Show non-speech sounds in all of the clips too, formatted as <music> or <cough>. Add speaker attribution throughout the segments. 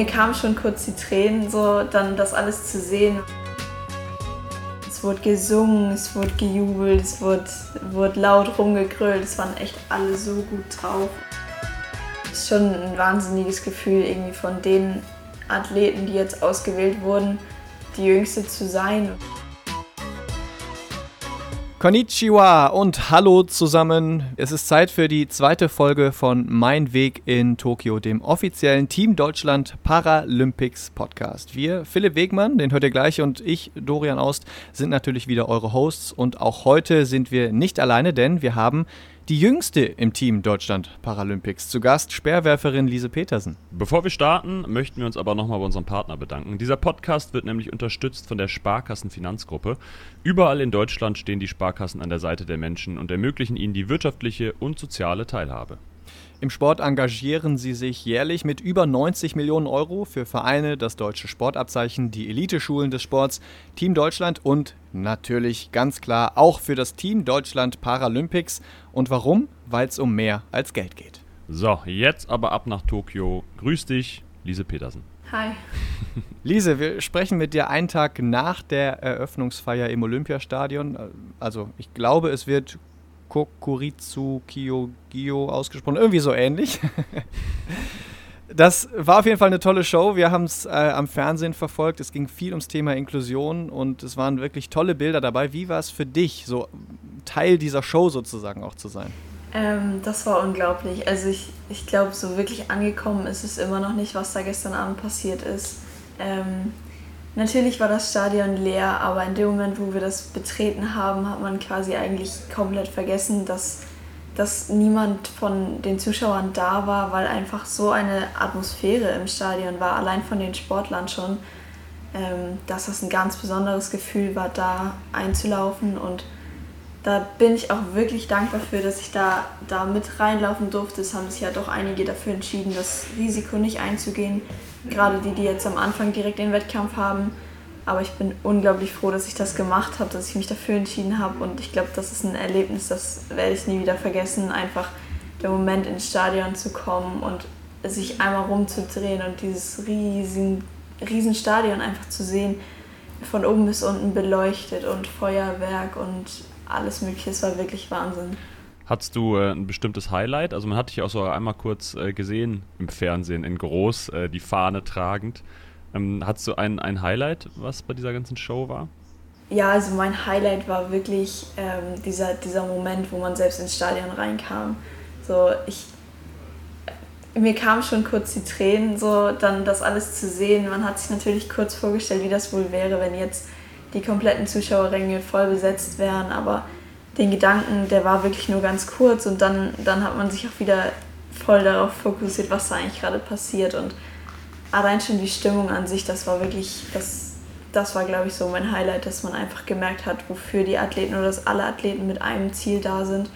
Speaker 1: mir kamen schon kurz die Tränen, so dann das alles zu sehen. Es wurde gesungen, es wurde gejubelt, es wurde, wurde laut rumgegrölt, es waren echt alle so gut drauf. Es ist schon ein wahnsinniges Gefühl, irgendwie von den Athleten, die jetzt ausgewählt wurden, die jüngste zu sein.
Speaker 2: Konnichiwa und hallo zusammen. Es ist Zeit für die zweite Folge von Mein Weg in Tokio, dem offiziellen Team Deutschland Paralympics Podcast. Wir, Philipp Wegmann, den hört ihr gleich, und ich, Dorian Aust, sind natürlich wieder eure Hosts. Und auch heute sind wir nicht alleine, denn wir haben die jüngste im Team Deutschland Paralympics. Zu Gast Speerwerferin Lise Petersen.
Speaker 3: Bevor wir starten, möchten wir uns aber nochmal bei unserem Partner bedanken. Dieser Podcast wird nämlich unterstützt von der Sparkassen Finanzgruppe. Überall in Deutschland stehen die Sparkassen an der Seite der Menschen und ermöglichen ihnen die wirtschaftliche und soziale Teilhabe.
Speaker 2: Im Sport engagieren sie sich jährlich mit über 90 Millionen Euro für Vereine, das deutsche Sportabzeichen, die Eliteschulen des Sports, Team Deutschland und natürlich ganz klar auch für das Team Deutschland Paralympics. Und warum? Weil es um mehr als Geld geht.
Speaker 3: So, jetzt aber ab nach Tokio. Grüß dich, Lise Petersen.
Speaker 1: Hi. <laughs>
Speaker 2: Lise, wir sprechen mit dir einen Tag nach der Eröffnungsfeier im Olympiastadion. Also ich glaube, es wird Kokuritsu Kyogio ausgesprochen, irgendwie so ähnlich. <laughs> Das war auf jeden Fall eine tolle Show. Wir haben es äh, am Fernsehen verfolgt. Es ging viel ums Thema Inklusion und es waren wirklich tolle Bilder dabei. Wie war es für dich, so Teil dieser Show sozusagen auch zu sein?
Speaker 1: Ähm, das war unglaublich. Also ich, ich glaube, so wirklich angekommen ist es immer noch nicht, was da gestern Abend passiert ist. Ähm, Natürlich war das Stadion leer, aber in dem Moment, wo wir das betreten haben, hat man quasi eigentlich komplett vergessen, dass, dass niemand von den Zuschauern da war, weil einfach so eine Atmosphäre im Stadion war, allein von den Sportlern schon, ähm, dass das ein ganz besonderes Gefühl war, da einzulaufen. Und da bin ich auch wirklich dankbar für, dass ich da, da mit reinlaufen durfte. Es haben sich ja doch einige dafür entschieden, das Risiko nicht einzugehen gerade die, die jetzt am Anfang direkt den Wettkampf haben. Aber ich bin unglaublich froh, dass ich das gemacht habe, dass ich mich dafür entschieden habe. Und ich glaube, das ist ein Erlebnis, das werde ich nie wieder vergessen. Einfach der Moment ins Stadion zu kommen und sich einmal rumzudrehen und dieses riesen, riesen Stadion einfach zu sehen, von oben bis unten beleuchtet und Feuerwerk und alles Mögliche. Es war wirklich Wahnsinn.
Speaker 3: Hattest du äh, ein bestimmtes Highlight? Also man hat dich auch so einmal kurz äh, gesehen im Fernsehen in groß, äh, die Fahne tragend. Ähm, hattest du ein, ein Highlight, was bei dieser ganzen Show war?
Speaker 1: Ja, also mein Highlight war wirklich ähm, dieser, dieser Moment, wo man selbst ins Stadion reinkam. So, ich, mir kamen schon kurz die Tränen, so dann das alles zu sehen. Man hat sich natürlich kurz vorgestellt, wie das wohl wäre, wenn jetzt die kompletten Zuschauerränge voll besetzt wären, aber den Gedanken, der war wirklich nur ganz kurz und dann, dann hat man sich auch wieder voll darauf fokussiert, was da eigentlich gerade passiert und allein schon die Stimmung an sich, das war wirklich, das, das war glaube ich so mein Highlight, dass man einfach gemerkt hat, wofür die Athleten oder dass alle Athleten mit einem Ziel da sind,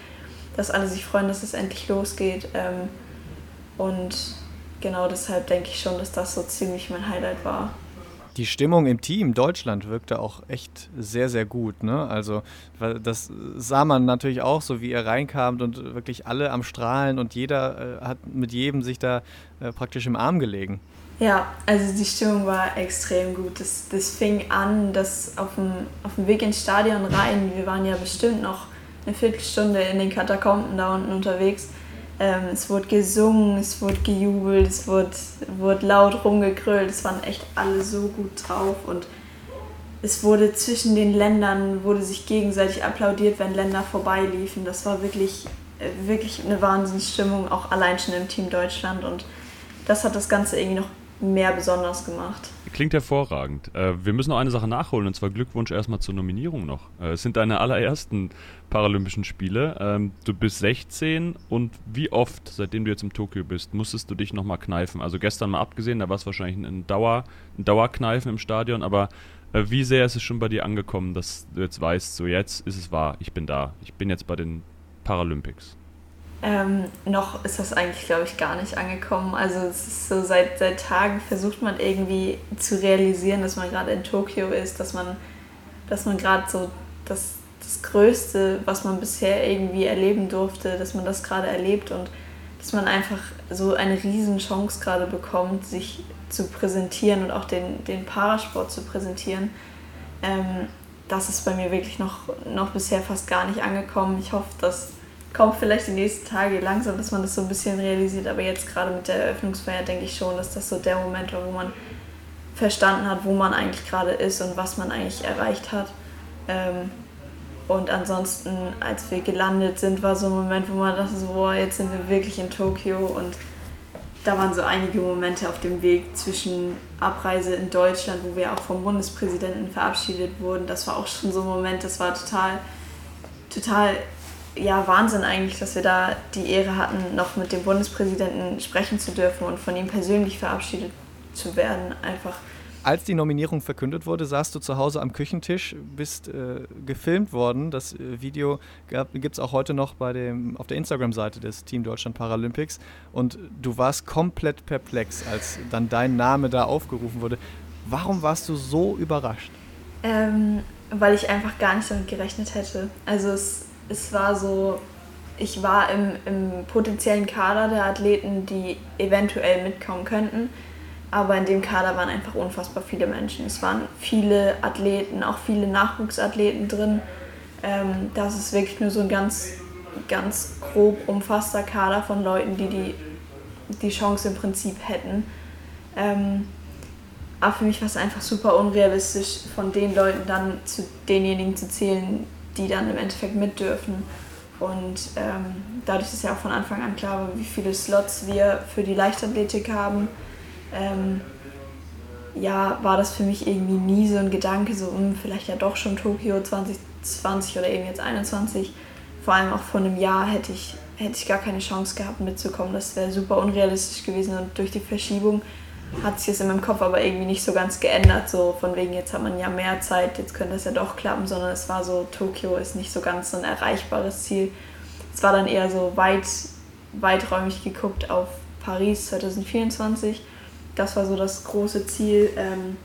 Speaker 1: dass alle sich freuen, dass es endlich losgeht ähm, und genau deshalb denke ich schon, dass das so ziemlich mein Highlight war.
Speaker 2: Die Stimmung im Team Deutschland wirkte auch echt sehr, sehr gut. Ne? Also das sah man natürlich auch, so wie ihr reinkamt und wirklich alle am Strahlen und jeder äh, hat mit jedem sich da äh, praktisch im Arm gelegen.
Speaker 1: Ja, also die Stimmung war extrem gut. Das, das fing an, dass auf dem, auf dem Weg ins Stadion rein, wir waren ja bestimmt noch eine Viertelstunde in den Katakomben da unten unterwegs, ähm, es wurde gesungen, es wurde gejubelt, es wurde, wurde laut rumgegrölt. Es waren echt alle so gut drauf und es wurde zwischen den Ländern, wurde sich gegenseitig applaudiert, wenn Länder vorbeiliefen. Das war wirklich, äh, wirklich eine Wahnsinnsstimmung, auch allein schon im Team Deutschland und das hat das Ganze irgendwie noch mehr besonders gemacht.
Speaker 3: Klingt hervorragend. Äh, wir müssen noch eine Sache nachholen und zwar Glückwunsch erstmal zur Nominierung noch. Äh, es sind deine allerersten Paralympischen Spiele. Ähm, du bist 16 und wie oft, seitdem du jetzt im Tokio bist, musstest du dich nochmal kneifen? Also gestern mal abgesehen, da war es wahrscheinlich ein, Dauer, ein Dauerkneifen im Stadion, aber äh, wie sehr ist es schon bei dir angekommen, dass du jetzt weißt, so jetzt ist es wahr, ich bin da, ich bin jetzt bei den Paralympics?
Speaker 1: Ähm, noch ist das eigentlich, glaube ich, gar nicht angekommen. Also es ist so seit, seit Tagen versucht man irgendwie zu realisieren, dass man gerade in Tokio ist, dass man, dass man gerade so das, das Größte, was man bisher irgendwie erleben durfte, dass man das gerade erlebt und dass man einfach so eine riesen Chance gerade bekommt, sich zu präsentieren und auch den, den Parasport zu präsentieren. Ähm, das ist bei mir wirklich noch, noch bisher fast gar nicht angekommen. Ich hoffe, das kommt vielleicht die nächsten Tage langsam, dass man das so ein bisschen realisiert. Aber jetzt gerade mit der Eröffnungsfeier denke ich schon, dass das so der Moment war, wo man verstanden hat, wo man eigentlich gerade ist und was man eigentlich erreicht hat. Ähm, und ansonsten, als wir gelandet sind, war so ein Moment, wo man dachte, so, boah, jetzt sind wir wirklich in Tokio. Und da waren so einige Momente auf dem Weg zwischen Abreise in Deutschland, wo wir auch vom Bundespräsidenten verabschiedet wurden. Das war auch schon so ein Moment, das war total, total, ja, Wahnsinn eigentlich, dass wir da die Ehre hatten, noch mit dem Bundespräsidenten sprechen zu dürfen und von ihm persönlich verabschiedet zu werden. Einfach
Speaker 2: als die Nominierung verkündet wurde, saßt du zu Hause am Küchentisch, bist äh, gefilmt worden. Das äh, Video gibt es auch heute noch bei dem, auf der Instagram-Seite des Team Deutschland Paralympics. Und du warst komplett perplex, als dann dein Name da aufgerufen wurde. Warum warst du so überrascht?
Speaker 1: Ähm, weil ich einfach gar nicht damit gerechnet hätte. Also es, es war so, ich war im, im potenziellen Kader der Athleten, die eventuell mitkommen könnten aber in dem Kader waren einfach unfassbar viele Menschen. Es waren viele Athleten, auch viele Nachwuchsathleten drin. Ähm, das ist wirklich nur so ein ganz, ganz grob umfasster Kader von Leuten, die die, die Chance im Prinzip hätten. Ähm, aber für mich war es einfach super unrealistisch, von den Leuten dann zu denjenigen zu zählen, die dann im Endeffekt mit dürfen. Und ähm, dadurch ist ja auch von Anfang an klar wie viele Slots wir für die Leichtathletik haben ähm, ja, war das für mich irgendwie nie so ein Gedanke, so um, hm, vielleicht ja doch schon Tokio 2020 oder eben jetzt 21. Vor allem auch vor einem Jahr hätte ich, hätte ich gar keine Chance gehabt mitzukommen. Das wäre super unrealistisch gewesen und durch die Verschiebung hat sich das in meinem Kopf aber irgendwie nicht so ganz geändert. So von wegen, jetzt hat man ja mehr Zeit, jetzt könnte das ja doch klappen, sondern es war so, Tokio ist nicht so ganz so ein erreichbares Ziel. Es war dann eher so weit, weiträumig geguckt auf Paris 2024 das war so das große Ziel. Ähm,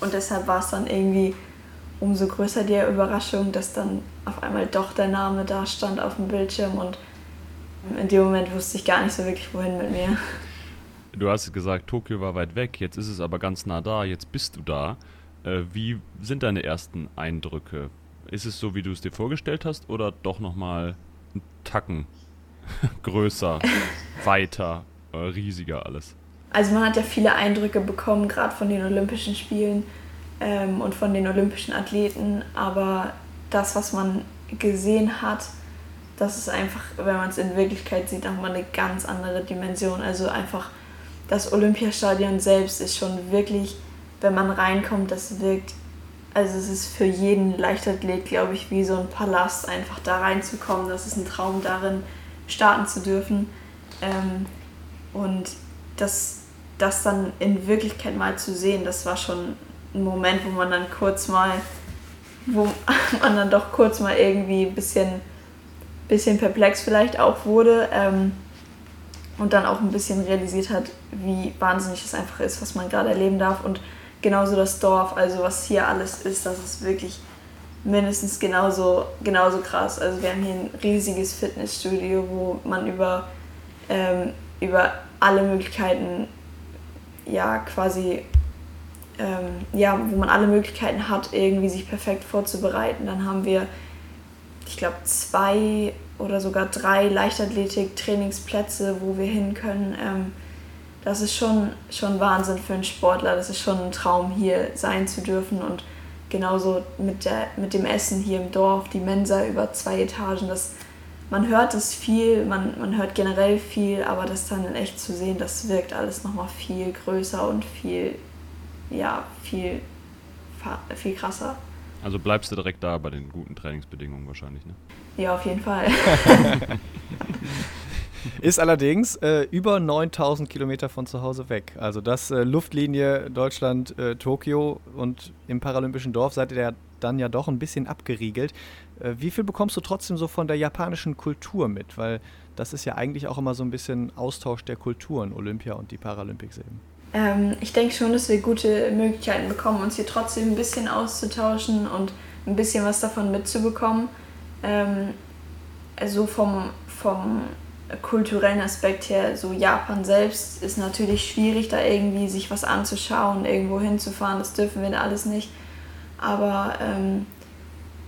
Speaker 1: und deshalb war es dann irgendwie umso größer die Überraschung, dass dann auf einmal doch der Name da stand auf dem Bildschirm und in dem Moment wusste ich gar nicht so wirklich, wohin mit mir.
Speaker 3: Du hast gesagt, Tokio war weit weg, jetzt ist es aber ganz nah da, jetzt bist du da. Äh, wie sind deine ersten Eindrücke? Ist es so, wie du es dir vorgestellt hast oder doch nochmal ein Tacken <laughs> größer, <laughs> weiter, äh, riesiger alles?
Speaker 1: also man hat ja viele Eindrücke bekommen, gerade von den Olympischen Spielen ähm, und von den olympischen Athleten, aber das, was man gesehen hat, das ist einfach, wenn man es in Wirklichkeit sieht, nochmal eine ganz andere Dimension. Also einfach das Olympiastadion selbst ist schon wirklich, wenn man reinkommt, das wirkt, also es ist für jeden Leichtathlet, glaube ich, wie so ein Palast, einfach da reinzukommen. Das ist ein Traum darin, starten zu dürfen. Ähm, und das, das dann in Wirklichkeit mal zu sehen, das war schon ein Moment, wo man dann kurz mal, wo <laughs> man dann doch kurz mal irgendwie ein bisschen, bisschen perplex vielleicht auch wurde ähm, und dann auch ein bisschen realisiert hat, wie wahnsinnig es einfach ist, was man gerade erleben darf und genauso das Dorf, also was hier alles ist, das ist wirklich mindestens genauso, genauso krass. Also wir haben hier ein riesiges Fitnessstudio, wo man über, ähm, über alle Möglichkeiten, ja, quasi, ähm, ja, wo man alle Möglichkeiten hat, irgendwie sich perfekt vorzubereiten. Dann haben wir, ich glaube, zwei oder sogar drei Leichtathletik-Trainingsplätze, wo wir hin können. Ähm, das ist schon, schon Wahnsinn für einen Sportler. Das ist schon ein Traum, hier sein zu dürfen. Und genauso mit, der, mit dem Essen hier im Dorf, die Mensa über zwei Etagen, das man hört es viel, man, man hört generell viel, aber das dann in echt zu sehen, das wirkt alles nochmal viel größer und viel, ja, viel, viel krasser.
Speaker 3: Also bleibst du direkt da bei den guten Trainingsbedingungen wahrscheinlich, ne?
Speaker 1: Ja, auf jeden Fall. <laughs>
Speaker 2: Ist allerdings äh, über 9000 Kilometer von zu Hause weg. Also das äh, Luftlinie Deutschland, äh, und im Paralympischen Dorf seid ihr dann ja doch ein bisschen abgeriegelt. Äh, wie viel bekommst du trotzdem so von der japanischen Kultur mit? Weil das ist ja eigentlich auch immer so ein bisschen Austausch der Kulturen, Olympia und die Paralympics eben.
Speaker 1: Ähm, ich denke schon, dass wir gute Möglichkeiten bekommen, uns hier trotzdem ein bisschen auszutauschen und ein bisschen was davon mitzubekommen. Ähm, also vom, vom kulturellen Aspekt her, so Japan selbst ist natürlich schwierig, da irgendwie sich was anzuschauen, irgendwo hinzufahren, das dürfen wir alles nicht. Aber ähm,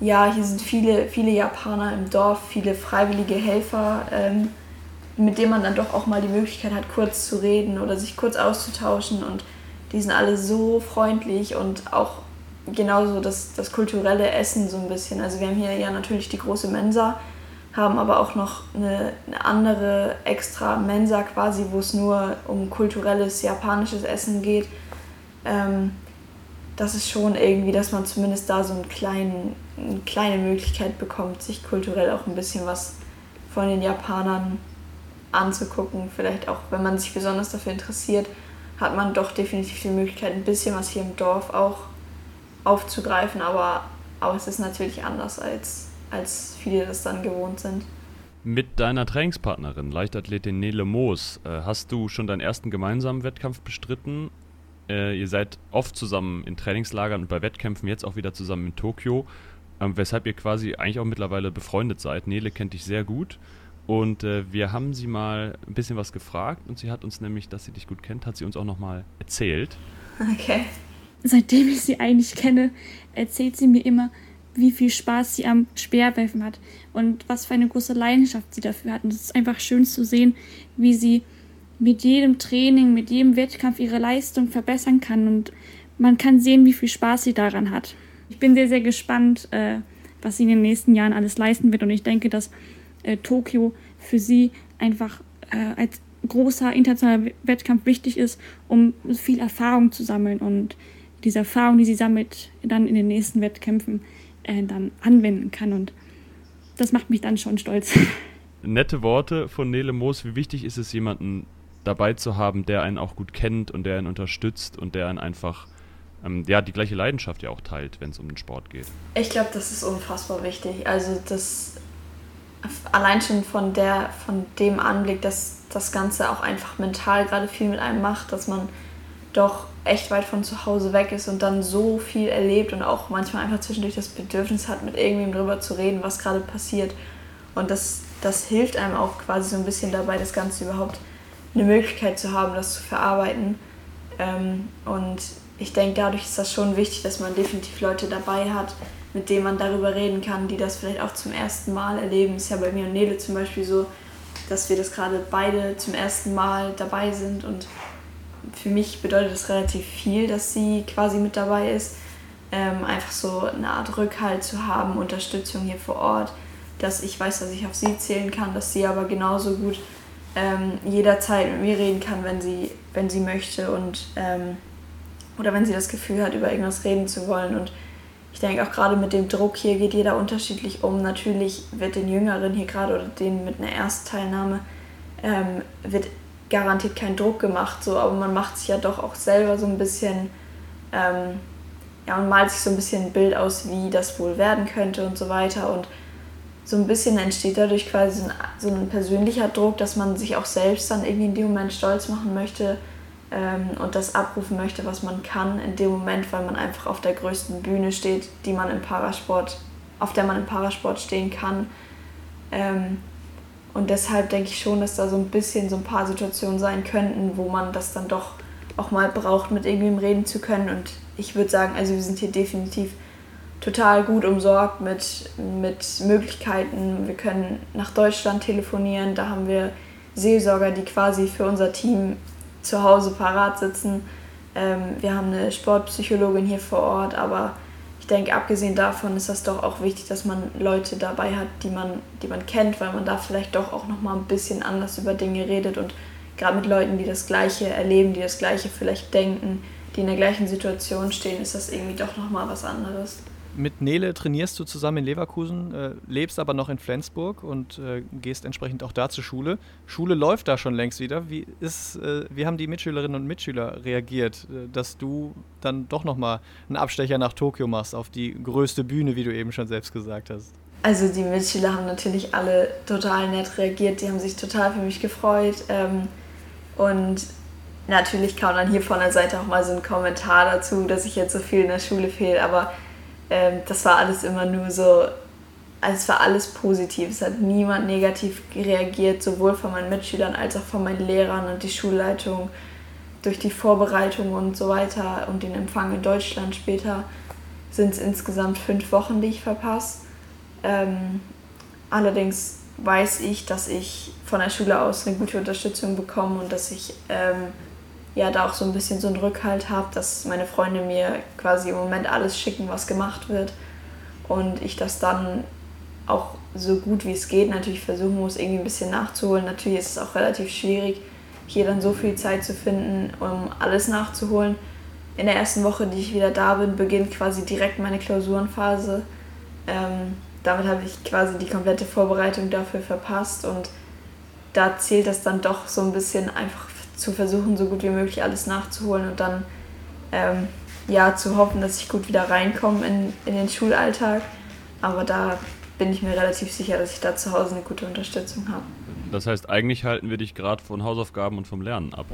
Speaker 1: ja, hier sind viele, viele Japaner im Dorf, viele freiwillige Helfer, ähm, mit denen man dann doch auch mal die Möglichkeit hat, kurz zu reden oder sich kurz auszutauschen. Und die sind alle so freundlich und auch genauso das, das kulturelle Essen so ein bisschen. Also wir haben hier ja natürlich die große Mensa, haben aber auch noch eine, eine andere extra Mensa quasi, wo es nur um kulturelles japanisches Essen geht. Ähm, das ist schon irgendwie, dass man zumindest da so einen kleinen, eine kleine Möglichkeit bekommt, sich kulturell auch ein bisschen was von den Japanern anzugucken. Vielleicht auch, wenn man sich besonders dafür interessiert, hat man doch definitiv die Möglichkeit, ein bisschen was hier im Dorf auch aufzugreifen. Aber, aber es ist natürlich anders als als viele das dann gewohnt sind.
Speaker 3: Mit deiner Trainingspartnerin, Leichtathletin Nele Moos, äh, hast du schon deinen ersten gemeinsamen Wettkampf bestritten. Äh, ihr seid oft zusammen in Trainingslagern und bei Wettkämpfen, jetzt auch wieder zusammen in Tokio, ähm, weshalb ihr quasi eigentlich auch mittlerweile befreundet seid. Nele kennt dich sehr gut. Und äh, wir haben sie mal ein bisschen was gefragt und sie hat uns nämlich, dass sie dich gut kennt, hat sie uns auch nochmal erzählt. <laughs>
Speaker 1: Okay.
Speaker 4: Seitdem ich sie eigentlich kenne, erzählt sie mir immer, wie viel Spaß sie am Speerwerfen hat und was für eine große Leidenschaft sie dafür hat. Und es ist einfach schön zu sehen, wie sie mit jedem Training, mit jedem Wettkampf ihre Leistung verbessern kann und man kann sehen, wie viel Spaß sie daran hat. Ich bin sehr, sehr gespannt, äh, was sie in den nächsten Jahren alles leisten wird und ich denke, dass äh, Tokio für sie einfach äh, als großer internationaler Wettkampf wichtig ist, um viel Erfahrung zu sammeln und diese Erfahrung, die sie sammelt, dann in den nächsten Wettkämpfen äh, dann anwenden kann. Und das macht mich dann schon stolz. <laughs>
Speaker 3: Nette Worte von Nele Moos. Wie wichtig ist es, jemanden dabei zu haben, der einen auch gut kennt und der einen unterstützt und der einen einfach ähm, ja, die gleiche Leidenschaft ja auch teilt, wenn es um den Sport geht.
Speaker 1: Ich glaube, das ist unfassbar wichtig. Also das allein schon von der, von dem Anblick, dass das Ganze auch einfach mental gerade viel mit einem macht, dass man doch echt weit von zu Hause weg ist und dann so viel erlebt und auch manchmal einfach zwischendurch das Bedürfnis hat, mit irgendwem drüber zu reden, was gerade passiert. Und das, das hilft einem auch quasi so ein bisschen dabei, das Ganze überhaupt eine Möglichkeit zu haben, das zu verarbeiten. Ähm, und ich denke, dadurch ist das schon wichtig, dass man definitiv Leute dabei hat, mit denen man darüber reden kann, die das vielleicht auch zum ersten Mal erleben. Ist ja bei mir und Nele zum Beispiel so, dass wir das gerade beide zum ersten Mal dabei sind und für mich bedeutet es relativ viel, dass sie quasi mit dabei ist. Ähm, einfach so eine Art Rückhalt zu haben, Unterstützung hier vor Ort, dass ich weiß, dass ich auf sie zählen kann, dass sie aber genauso gut ähm, jederzeit mit mir reden kann, wenn sie, wenn sie möchte und ähm, oder wenn sie das Gefühl hat, über irgendwas reden zu wollen. Und ich denke auch gerade mit dem Druck hier geht jeder unterschiedlich um. Natürlich wird den Jüngeren hier gerade oder denen mit einer Erstteilnahme ähm, wird garantiert keinen Druck gemacht, so, aber man macht sich ja doch auch selber so ein bisschen, ähm, ja, und malt sich so ein bisschen ein Bild aus, wie das wohl werden könnte und so weiter. Und so ein bisschen entsteht dadurch quasi so ein, so ein persönlicher Druck, dass man sich auch selbst dann irgendwie in dem Moment stolz machen möchte ähm, und das abrufen möchte, was man kann in dem Moment, weil man einfach auf der größten Bühne steht, die man im Parasport, auf der man im Parasport stehen kann. Ähm, und deshalb denke ich schon, dass da so ein bisschen so ein paar Situationen sein könnten, wo man das dann doch auch mal braucht, mit irgendwem reden zu können. Und ich würde sagen, also wir sind hier definitiv total gut umsorgt mit, mit Möglichkeiten. Wir können nach Deutschland telefonieren, da haben wir Seelsorger, die quasi für unser Team zu Hause parat sitzen. Ähm, wir haben eine Sportpsychologin hier vor Ort, aber denke, abgesehen davon ist das doch auch wichtig, dass man Leute dabei hat, die man, die man kennt, weil man da vielleicht doch auch noch mal ein bisschen anders über Dinge redet und gerade mit Leuten, die das Gleiche erleben, die das Gleiche vielleicht denken, die in der gleichen Situation stehen, ist das irgendwie doch noch mal was anderes
Speaker 2: mit Nele trainierst du zusammen in Leverkusen, äh, lebst aber noch in Flensburg und äh, gehst entsprechend auch da zur Schule. Schule läuft da schon längst wieder. Wie, ist, äh, wie haben die Mitschülerinnen und Mitschüler reagiert, äh, dass du dann doch nochmal einen Abstecher nach Tokio machst, auf die größte Bühne, wie du eben schon selbst gesagt hast?
Speaker 1: Also die Mitschüler haben natürlich alle total nett reagiert, die haben sich total für mich gefreut. Ähm, und natürlich kam dann hier von der Seite auch mal so ein Kommentar dazu, dass ich jetzt so viel in der Schule fehle, aber ähm, das war alles immer nur so, also es war alles positiv. Es hat niemand negativ reagiert, sowohl von meinen Mitschülern als auch von meinen Lehrern und die Schulleitung durch die Vorbereitung und so weiter und den Empfang in Deutschland später sind es insgesamt fünf Wochen, die ich verpasse. Ähm, allerdings weiß ich, dass ich von der Schule aus eine gute Unterstützung bekomme und dass ich ähm, ja da auch so ein bisschen so einen Rückhalt habe, dass meine Freunde mir quasi im Moment alles schicken, was gemacht wird und ich das dann auch so gut wie es geht natürlich versuchen muss, irgendwie ein bisschen nachzuholen. Natürlich ist es auch relativ schwierig, hier dann so viel Zeit zu finden, um alles nachzuholen. In der ersten Woche, die ich wieder da bin, beginnt quasi direkt meine Klausurenphase. Ähm, damit habe ich quasi die komplette Vorbereitung dafür verpasst und da zählt das dann doch so ein bisschen einfach zu versuchen, so gut wie möglich alles nachzuholen und dann ähm, ja zu hoffen, dass ich gut wieder reinkomme in, in den Schulalltag. Aber da bin ich mir relativ sicher, dass ich da zu Hause eine gute Unterstützung habe.
Speaker 3: Das heißt, eigentlich halten wir dich gerade von Hausaufgaben und vom Lernen ab.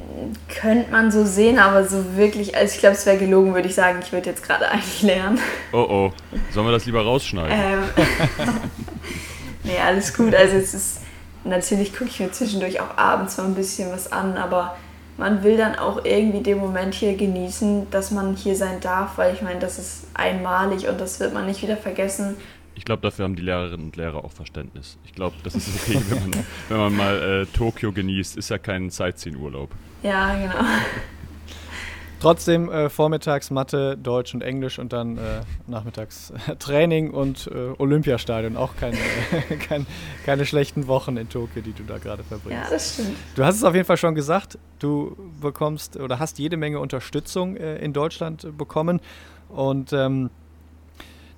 Speaker 1: Könnte man so sehen, aber so wirklich, also ich glaube, es wäre gelogen, würde ich sagen, ich würde jetzt gerade <laughs> eigentlich lernen.
Speaker 3: Oh oh, sollen wir das lieber rausschneiden?
Speaker 1: Ähm, <laughs> nee, alles gut. Also es ist, natürlich gucke ich mir zwischendurch auch abends mal ein bisschen was an, aber man will dann auch irgendwie den Moment hier genießen, dass man hier sein darf, weil ich meine, das ist einmalig und das wird man nicht wieder vergessen.
Speaker 3: Ich glaube, dafür haben die Lehrerinnen und Lehrer auch Verständnis. Ich glaube, das ist okay, wenn man, wenn man mal äh, Tokio genießt. Ist ja kein Sightseeing-Urlaub.
Speaker 1: Ja, genau.
Speaker 2: Trotzdem äh, vormittags Mathe, Deutsch und Englisch und dann äh, nachmittags äh, Training und äh, Olympiastadion. Auch keine, <laughs> kein, keine schlechten Wochen in Tokio, die du da gerade verbringst.
Speaker 1: Ja, das stimmt.
Speaker 2: Du hast es auf jeden Fall schon gesagt, du bekommst oder hast jede Menge Unterstützung äh, in Deutschland bekommen. Und ähm,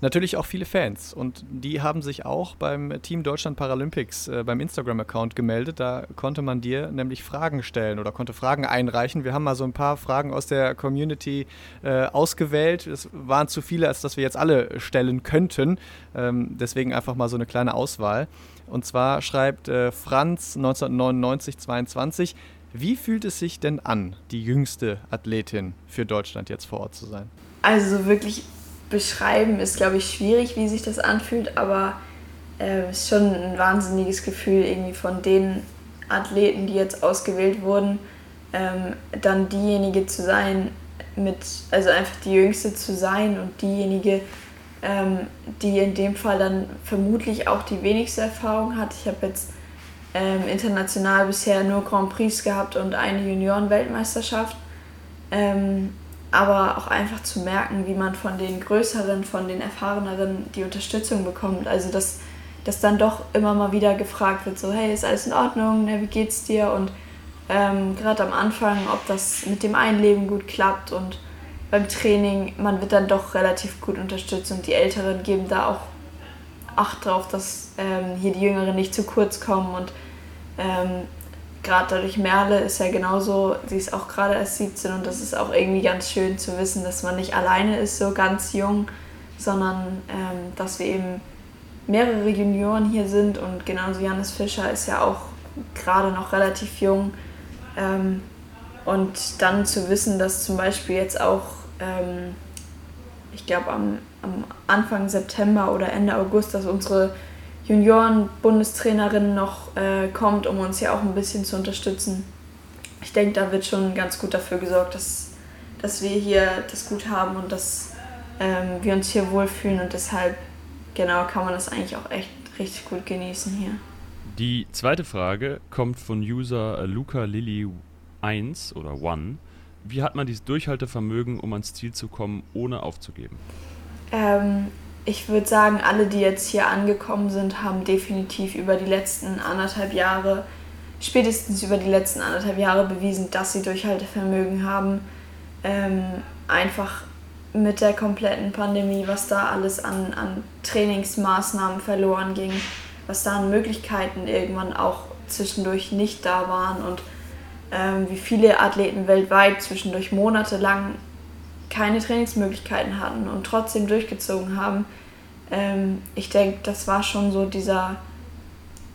Speaker 2: natürlich auch viele Fans. Und die haben sich auch beim Team Deutschland Paralympics äh, beim Instagram-Account gemeldet. Da konnte man dir nämlich Fragen stellen oder konnte Fragen einreichen. Wir haben mal so ein paar Fragen aus der Community äh, ausgewählt. Es waren zu viele, als dass wir jetzt alle stellen könnten. Ähm, deswegen einfach mal so eine kleine Auswahl. Und zwar schreibt äh, Franz 1999 22. Wie fühlt es sich denn an, die jüngste Athletin für Deutschland jetzt vor Ort zu sein?
Speaker 1: Also wirklich beschreiben ist, glaube ich, schwierig, wie sich das anfühlt, aber es äh, ist schon ein wahnsinniges Gefühl, irgendwie von den Athleten, die jetzt ausgewählt wurden, ähm, dann diejenige zu sein, mit, also einfach die Jüngste zu sein und diejenige, ähm, die in dem Fall dann vermutlich auch die wenigste Erfahrung hat. Ich habe jetzt ähm, international bisher nur Grand Prix gehabt und eine Junioren-Weltmeisterschaft. Ähm, aber auch einfach zu merken, wie man von den Größeren, von den Erfahreneren die Unterstützung bekommt. Also dass, dass dann doch immer mal wieder gefragt wird, so hey, ist alles in Ordnung, ne, wie geht's dir? Und ähm, gerade am Anfang, ob das mit dem Einleben gut klappt und beim Training, man wird dann doch relativ gut unterstützt und die Älteren geben da auch Acht drauf, dass ähm, hier die Jüngeren nicht zu kurz kommen und ähm, gerade dadurch Merle ist ja genauso, sie ist auch gerade erst 17 und das ist auch irgendwie ganz schön zu wissen, dass man nicht alleine ist, so ganz jung, sondern ähm, dass wir eben mehrere Junioren hier sind und genauso Janis Fischer ist ja auch gerade noch relativ jung. Ähm, und dann zu wissen, dass zum Beispiel jetzt auch, ähm, ich glaube am, am Anfang September oder Ende August, dass unsere Junioren-Bundestrainerin noch äh, kommt, um uns ja auch ein bisschen zu unterstützen. Ich denke, da wird schon ganz gut dafür gesorgt, dass, dass wir hier das gut haben und dass ähm, wir uns hier wohlfühlen und deshalb genau kann man das eigentlich auch echt richtig gut genießen hier.
Speaker 3: Die zweite Frage kommt von User Luca Lilly 1 oder 1. Wie hat man dieses Durchhaltevermögen, um ans Ziel zu kommen, ohne aufzugeben?
Speaker 1: Ähm, ich würde sagen, alle, die jetzt hier angekommen sind, haben definitiv über die letzten anderthalb Jahre, spätestens über die letzten anderthalb Jahre bewiesen, dass sie Durchhaltevermögen haben. Ähm, einfach mit der kompletten Pandemie, was da alles an, an Trainingsmaßnahmen verloren ging, was da an Möglichkeiten irgendwann auch zwischendurch nicht da waren und ähm, wie viele Athleten weltweit zwischendurch monatelang keine Trainingsmöglichkeiten hatten und trotzdem durchgezogen haben. Ähm, ich denke, das war schon so dieser,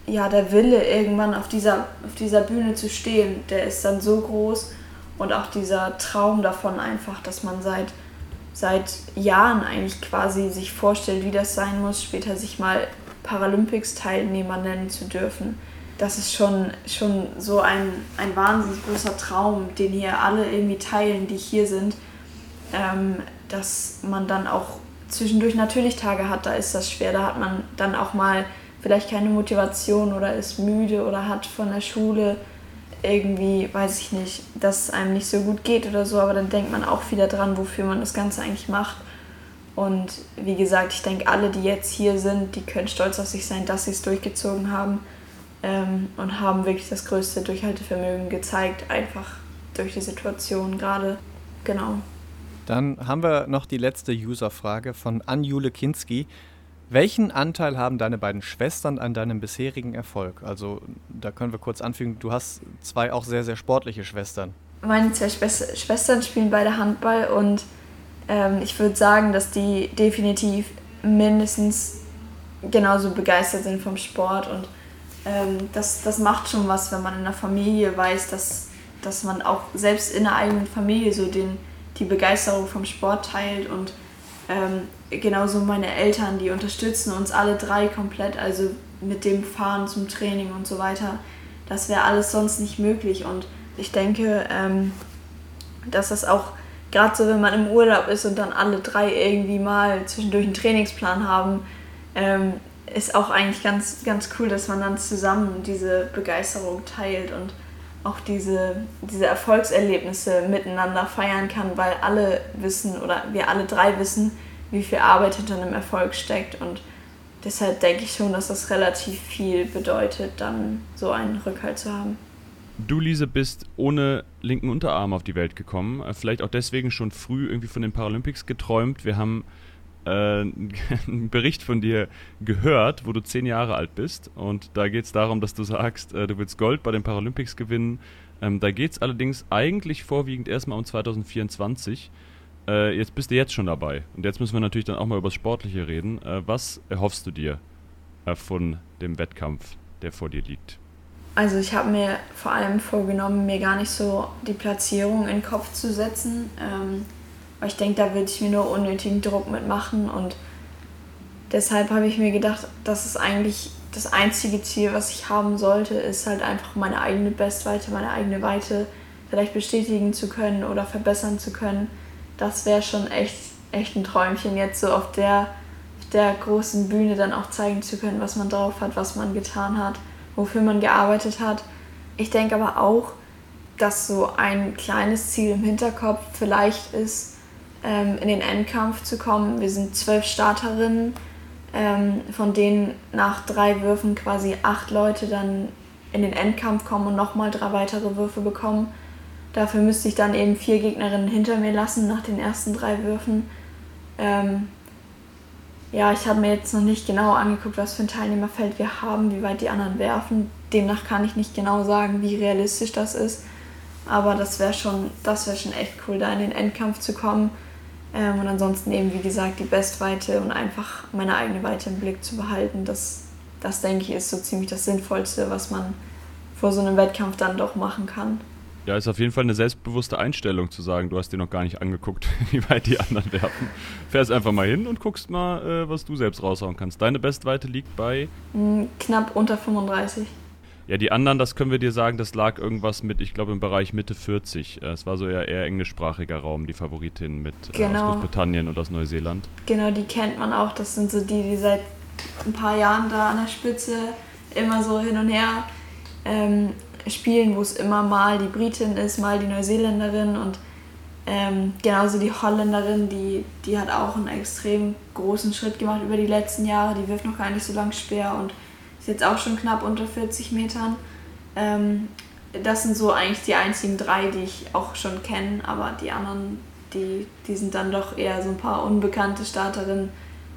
Speaker 1: ja, der Wille, irgendwann auf dieser, auf dieser Bühne zu stehen, der ist dann so groß und auch dieser Traum davon einfach, dass man seit, seit Jahren eigentlich quasi sich vorstellt, wie das sein muss, später sich mal Paralympics-Teilnehmer nennen zu dürfen. Das ist schon, schon so ein, ein wahnsinnig großer Traum, den hier alle irgendwie teilen, die hier sind. Ähm, dass man dann auch zwischendurch natürlich Tage hat, da ist das schwer. Da hat man dann auch mal vielleicht keine Motivation oder ist müde oder hat von der Schule irgendwie, weiß ich nicht, dass es einem nicht so gut geht oder so, aber dann denkt man auch wieder dran, wofür man das Ganze eigentlich macht. Und wie gesagt, ich denke, alle, die jetzt hier sind, die können stolz auf sich sein, dass sie es durchgezogen haben ähm, und haben wirklich das größte Durchhaltevermögen gezeigt, einfach durch die Situation gerade. Genau.
Speaker 2: Dann haben wir noch die letzte User-Frage von Anjule Kinski. Welchen Anteil haben deine beiden Schwestern an deinem bisherigen Erfolg? Also da können wir kurz anfügen, du hast zwei auch sehr, sehr sportliche Schwestern.
Speaker 1: Meine zwei Schwestern spielen beide Handball und ähm, ich würde sagen, dass die definitiv mindestens genauso begeistert sind vom Sport und ähm, das, das macht schon was, wenn man in der Familie weiß, dass, dass man auch selbst in der eigenen Familie so den, die Begeisterung vom Sport teilt und ähm, genauso meine Eltern, die unterstützen uns alle drei komplett, also mit dem Fahren zum Training und so weiter. Das wäre alles sonst nicht möglich und ich denke, ähm, dass das auch gerade so, wenn man im Urlaub ist und dann alle drei irgendwie mal zwischendurch einen Trainingsplan haben, ähm, ist auch eigentlich ganz, ganz cool, dass man dann zusammen diese Begeisterung teilt und auch diese, diese Erfolgserlebnisse miteinander feiern kann, weil alle wissen oder wir alle drei wissen, wie viel Arbeit hinter einem Erfolg steckt und deshalb denke ich schon, dass das relativ viel bedeutet, dann so einen Rückhalt zu haben.
Speaker 3: Du, Lise, bist ohne linken Unterarm auf die Welt gekommen. Äh, vielleicht auch deswegen schon früh irgendwie von den Paralympics geträumt. Wir haben einen <laughs> Bericht von dir gehört, wo du zehn Jahre alt bist. Und da geht es darum, dass du sagst, äh, du willst Gold bei den Paralympics gewinnen. Ähm, da geht es allerdings eigentlich vorwiegend erstmal um 2024. Äh, jetzt bist du jetzt schon dabei. Und jetzt müssen wir natürlich dann auch mal über das Sportliche reden. Äh, was erhoffst du dir äh, von dem Wettkampf, der vor dir liegt?
Speaker 1: Also ich habe mir vor allem vorgenommen, mir gar nicht so die Platzierung in den Kopf zu setzen, ähm, weil ich denke, da würde ich mir nur unnötigen Druck mitmachen und deshalb habe ich mir gedacht, dass es eigentlich das einzige Ziel, was ich haben sollte, ist halt einfach meine eigene Bestweite, meine eigene Weite vielleicht bestätigen zu können oder verbessern zu können. Das wäre schon echt, echt ein Träumchen, jetzt so auf der, auf der großen Bühne dann auch zeigen zu können, was man drauf hat, was man getan hat wofür man gearbeitet hat. Ich denke aber auch, dass so ein kleines Ziel im Hinterkopf vielleicht ist, ähm, in den Endkampf zu kommen. Wir sind zwölf Starterinnen, ähm, von denen nach drei Würfen quasi acht Leute dann in den Endkampf kommen und nochmal drei weitere Würfe bekommen. Dafür müsste ich dann eben vier Gegnerinnen hinter mir lassen nach den ersten drei Würfen. Ähm, ja, ich habe mir jetzt noch nicht genau angeguckt, was für ein Teilnehmerfeld wir haben, wie weit die anderen werfen. Demnach kann ich nicht genau sagen, wie realistisch das ist. Aber das wäre schon, das schon echt cool, da in den Endkampf zu kommen. Ähm, und ansonsten eben, wie gesagt, die Bestweite und einfach meine eigene Weite im Blick zu behalten. Das, das denke ich, ist so ziemlich das Sinnvollste, was man vor so einem Wettkampf dann doch machen kann.
Speaker 3: Ja, ist auf jeden Fall eine selbstbewusste Einstellung zu sagen, du hast dir noch gar nicht angeguckt, <laughs> wie weit die anderen werfen. Fährst einfach mal hin und guckst mal, äh, was du selbst raushauen kannst. Deine Bestweite liegt bei?
Speaker 1: Hm, knapp unter 35.
Speaker 3: Ja, die anderen, das können wir dir sagen, das lag irgendwas mit, ich glaube, im Bereich Mitte 40. Äh, es war so eher, eher englischsprachiger Raum, die Favoritin mit äh, aus Großbritannien und aus Neuseeland.
Speaker 1: Genau, die kennt man auch. Das sind so die, die seit ein paar Jahren da an der Spitze immer so hin und her ähm, Spielen, wo es immer mal die Britin ist, mal die Neuseeländerin und ähm, genauso die Holländerin, die, die hat auch einen extrem großen Schritt gemacht über die letzten Jahre. Die wirft noch gar nicht so lang schwer und ist jetzt auch schon knapp unter 40 Metern. Ähm, das sind so eigentlich die einzigen drei, die ich auch schon kenne, aber die anderen, die, die sind dann doch eher so ein paar unbekannte Starterinnen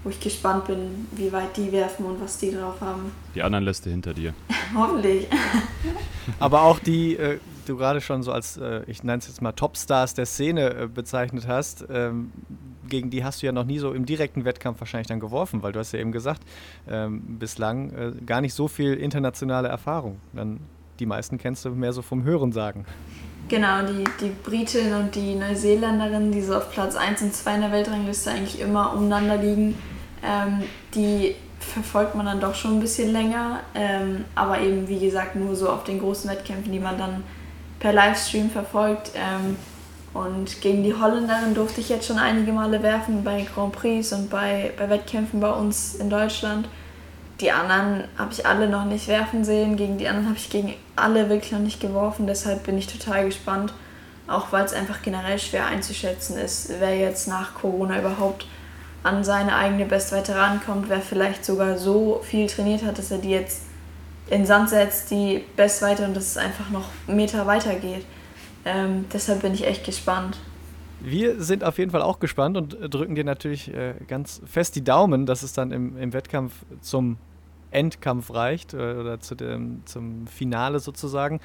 Speaker 1: wo ich gespannt bin, wie weit die werfen und was die drauf haben.
Speaker 3: Die anderen lässt du hinter dir. <laughs>
Speaker 1: Hoffentlich.
Speaker 2: Aber auch die, äh, du gerade schon so als, äh, ich nenne es jetzt mal Topstars der Szene äh, bezeichnet hast, ähm, gegen die hast du ja noch nie so im direkten Wettkampf wahrscheinlich dann geworfen, weil du hast ja eben gesagt, ähm, bislang äh, gar nicht so viel internationale Erfahrung. Dann die meisten kennst du mehr so vom Hören sagen.
Speaker 1: Genau, die, die Britin und die Neuseeländerin, die so auf Platz 1 und 2 in der Weltrangliste eigentlich immer umeinander liegen, ähm, die verfolgt man dann doch schon ein bisschen länger. Ähm, aber eben, wie gesagt, nur so auf den großen Wettkämpfen, die man dann per Livestream verfolgt. Ähm, und gegen die Holländerin durfte ich jetzt schon einige Male werfen bei Grand Prix und bei, bei Wettkämpfen bei uns in Deutschland. Die anderen habe ich alle noch nicht werfen sehen. Gegen die anderen habe ich gegen alle wirklich noch nicht geworfen. Deshalb bin ich total gespannt. Auch weil es einfach generell schwer einzuschätzen ist, wer jetzt nach Corona überhaupt an seine eigene Bestweite rankommt, wer vielleicht sogar so viel trainiert hat, dass er die jetzt in den Sand setzt, die Bestweite und dass es einfach noch Meter weiter geht. Ähm, deshalb bin ich echt gespannt.
Speaker 2: Wir sind auf jeden Fall auch gespannt und drücken dir natürlich äh, ganz fest die Daumen, dass es dann im, im Wettkampf zum Endkampf reicht äh, oder zu dem, zum Finale sozusagen.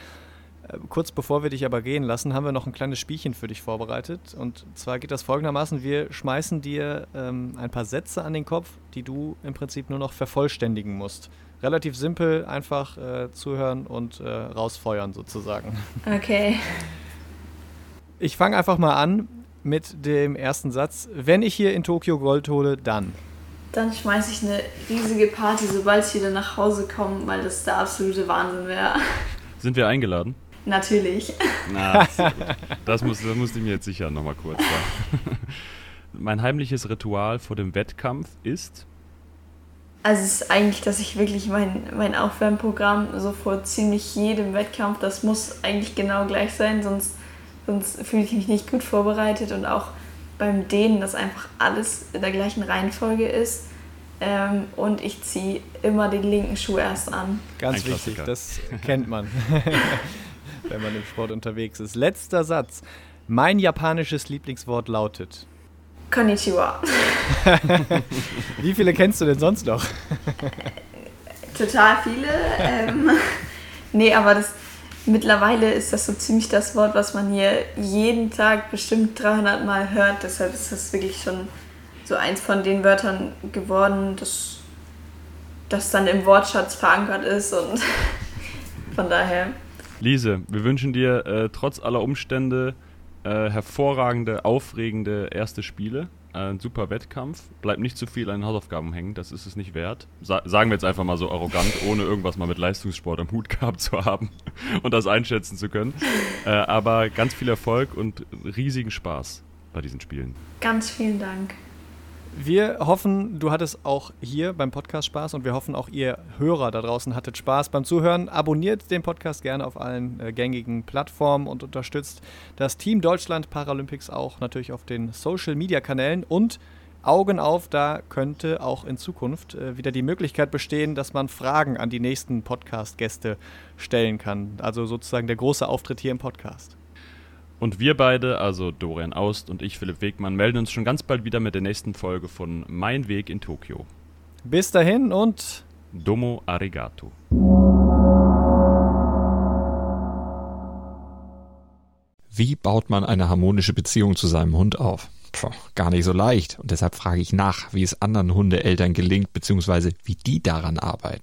Speaker 2: Äh, kurz bevor wir dich aber gehen lassen, haben wir noch ein kleines Spielchen für dich vorbereitet. Und zwar geht das folgendermaßen: Wir schmeißen dir ähm, ein paar Sätze an den Kopf, die du im Prinzip nur noch vervollständigen musst. Relativ simpel, einfach äh, zuhören und äh, rausfeuern sozusagen.
Speaker 1: Okay.
Speaker 2: Ich fange einfach mal an mit dem ersten Satz. Wenn ich hier in Tokio Gold hole, dann.
Speaker 1: Dann schmeiße ich eine riesige Party, sobald ich wieder nach Hause komme, weil das der absolute Wahnsinn wäre.
Speaker 3: Sind wir eingeladen?
Speaker 1: Natürlich.
Speaker 3: Na, <laughs> das, muss, das musste ich mir jetzt sicher nochmal kurz sagen. <laughs> mein heimliches Ritual vor dem Wettkampf ist?
Speaker 1: Also es ist eigentlich, dass ich wirklich mein, mein Aufwärmprogramm so vor ziemlich jedem Wettkampf, das muss eigentlich genau gleich sein, sonst, sonst fühle ich mich nicht gut vorbereitet und auch beim Dehnen, dass einfach alles in der gleichen Reihenfolge ist. Ähm, und ich ziehe immer den linken Schuh erst an.
Speaker 2: Ganz wichtig, das kennt man. <laughs> wenn man im Sport unterwegs ist. Letzter Satz. Mein japanisches Lieblingswort lautet.
Speaker 1: Konnichiwa. <laughs>
Speaker 2: Wie viele kennst du denn sonst noch?
Speaker 1: Total viele. Ähm, <laughs> nee, aber das, mittlerweile ist das so ziemlich das Wort, was man hier jeden Tag bestimmt 300 Mal hört. Deshalb ist das wirklich schon so eins von den Wörtern geworden, das, das dann im Wortschatz verankert ist. Und <laughs> von daher
Speaker 3: Lise, wir wünschen dir äh, trotz aller Umstände äh, hervorragende, aufregende erste Spiele. Äh, ein super Wettkampf. Bleibt nicht zu viel an den Hausaufgaben hängen, das ist es nicht wert. Sa sagen wir jetzt einfach mal so arrogant, ohne irgendwas mal mit Leistungssport am Hut <laughs> gehabt zu haben <laughs> und das einschätzen zu können. Äh, aber ganz viel Erfolg und riesigen Spaß bei diesen Spielen.
Speaker 1: Ganz vielen Dank.
Speaker 2: Wir hoffen, du hattest auch hier beim Podcast Spaß und wir hoffen auch ihr Hörer da draußen hattet Spaß beim Zuhören. Abonniert den Podcast gerne auf allen äh, gängigen Plattformen und unterstützt das Team Deutschland Paralympics auch natürlich auf den Social Media Kanälen und Augen auf, da könnte auch in Zukunft äh, wieder die Möglichkeit bestehen, dass man Fragen an die nächsten Podcast-Gäste stellen kann. Also sozusagen der große Auftritt hier im Podcast.
Speaker 3: Und wir beide, also Dorian Aust und ich, Philipp Wegmann, melden uns schon ganz bald wieder mit der nächsten Folge von Mein Weg in Tokio.
Speaker 2: Bis dahin und
Speaker 3: Domo Arigato.
Speaker 5: Wie baut man eine harmonische Beziehung zu seinem Hund auf? Puh, gar nicht so leicht. Und deshalb frage ich nach, wie es anderen Hundeeltern gelingt, beziehungsweise wie die daran arbeiten.